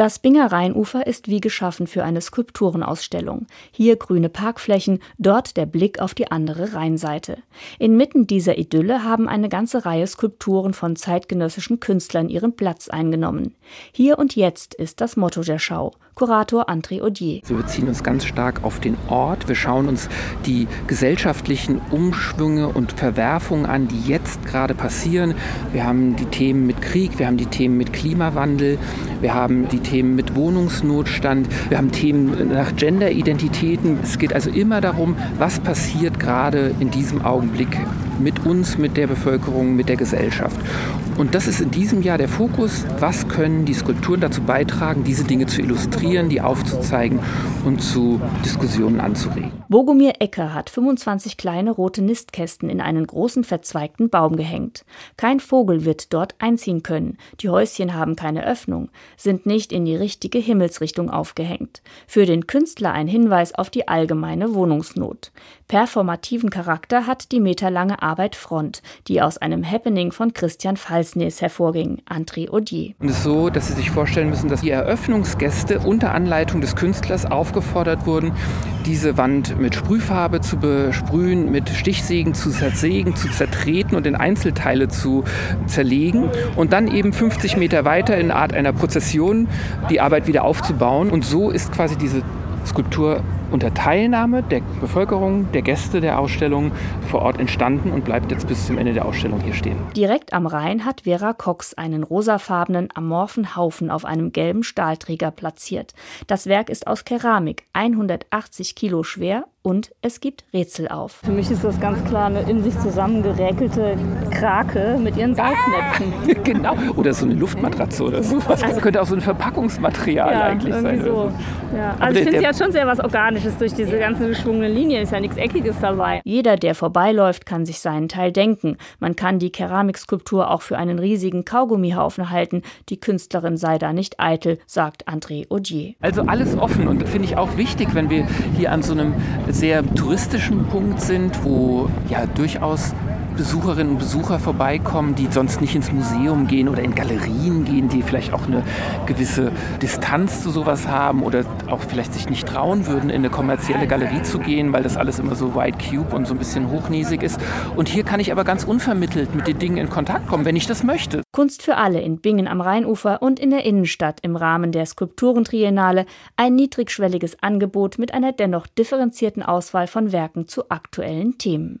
Das Binger Rheinufer ist wie geschaffen für eine Skulpturenausstellung. Hier grüne Parkflächen, dort der Blick auf die andere Rheinseite. Inmitten dieser Idylle haben eine ganze Reihe Skulpturen von zeitgenössischen Künstlern ihren Platz eingenommen. Hier und jetzt ist das Motto der Schau. Kurator André Odier. Wir beziehen uns ganz stark auf den Ort. Wir schauen uns die gesellschaftlichen Umschwünge und Verwerfungen an, die jetzt gerade passieren. Wir haben die Themen mit Krieg, wir haben die Themen mit Klimawandel, wir haben die Themen mit Wohnungsnotstand, wir haben Themen nach Genderidentitäten. Es geht also immer darum, was passiert gerade in diesem Augenblick mit uns, mit der Bevölkerung, mit der Gesellschaft. Und das ist in diesem Jahr der Fokus. Was können die Skulpturen dazu beitragen, diese Dinge zu illustrieren, die aufzuzeigen und zu Diskussionen anzuregen? Bogomir Ecker hat 25 kleine rote Nistkästen in einen großen verzweigten Baum gehängt. Kein Vogel wird dort einziehen können. Die Häuschen haben keine Öffnung, sind nicht in die richtige Himmelsrichtung aufgehängt. Für den Künstler ein Hinweis auf die allgemeine Wohnungsnot. Performativen Charakter hat die meterlange Arbeit Front, die aus einem Happening von Christian Falsnes hervorging, André Odier. Und es ist so, dass Sie sich vorstellen müssen, dass die Eröffnungsgäste unter Anleitung des Künstlers aufgefordert wurden, diese Wand mit Sprühfarbe zu besprühen, mit Stichsägen zu zersägen, zu zertreten und in Einzelteile zu zerlegen und dann eben 50 Meter weiter in Art einer Prozession die Arbeit wieder aufzubauen. Und so ist quasi diese Skulptur unter Teilnahme der Bevölkerung, der Gäste der Ausstellung vor Ort entstanden und bleibt jetzt bis zum Ende der Ausstellung hier stehen. Direkt am Rhein hat Vera Cox einen rosafarbenen, amorphen Haufen auf einem gelben Stahlträger platziert. Das Werk ist aus Keramik, 180 Kilo schwer und es gibt Rätsel auf. Für mich ist das ganz klar eine in sich zusammengeräkelte Krake mit ihren Salznäpfen. genau, oder so eine Luftmatratze oder sowas. Das könnte auch so ein Verpackungsmaterial ja, eigentlich sein. So. Ja. Also ich finde, sie hat schon sehr was Organisches durch diese ganzen geschwungenen Linien. Ist ja nichts Eckiges dabei. Jeder, der vorbeiläuft, kann sich seinen Teil denken. Man kann die Keramikskulptur auch für einen riesigen Kaugummihaufen halten. Die Künstlerin sei da nicht eitel, sagt André Audier. Also alles offen und finde ich auch wichtig, wenn wir hier an so einem sehr touristischen Punkt sind, wo ja durchaus Besucherinnen und Besucher vorbeikommen, die sonst nicht ins Museum gehen oder in Galerien gehen, die vielleicht auch eine gewisse Distanz zu sowas haben oder auch vielleicht sich nicht trauen würden, in eine kommerzielle Galerie zu gehen, weil das alles immer so White Cube und so ein bisschen hochnäsig ist. Und hier kann ich aber ganz unvermittelt mit den Dingen in Kontakt kommen, wenn ich das möchte. Kunst für alle in Bingen am Rheinufer und in der Innenstadt im Rahmen der Skulpturentriennale ein niedrigschwelliges Angebot mit einer dennoch differenzierten Auswahl von Werken zu aktuellen Themen.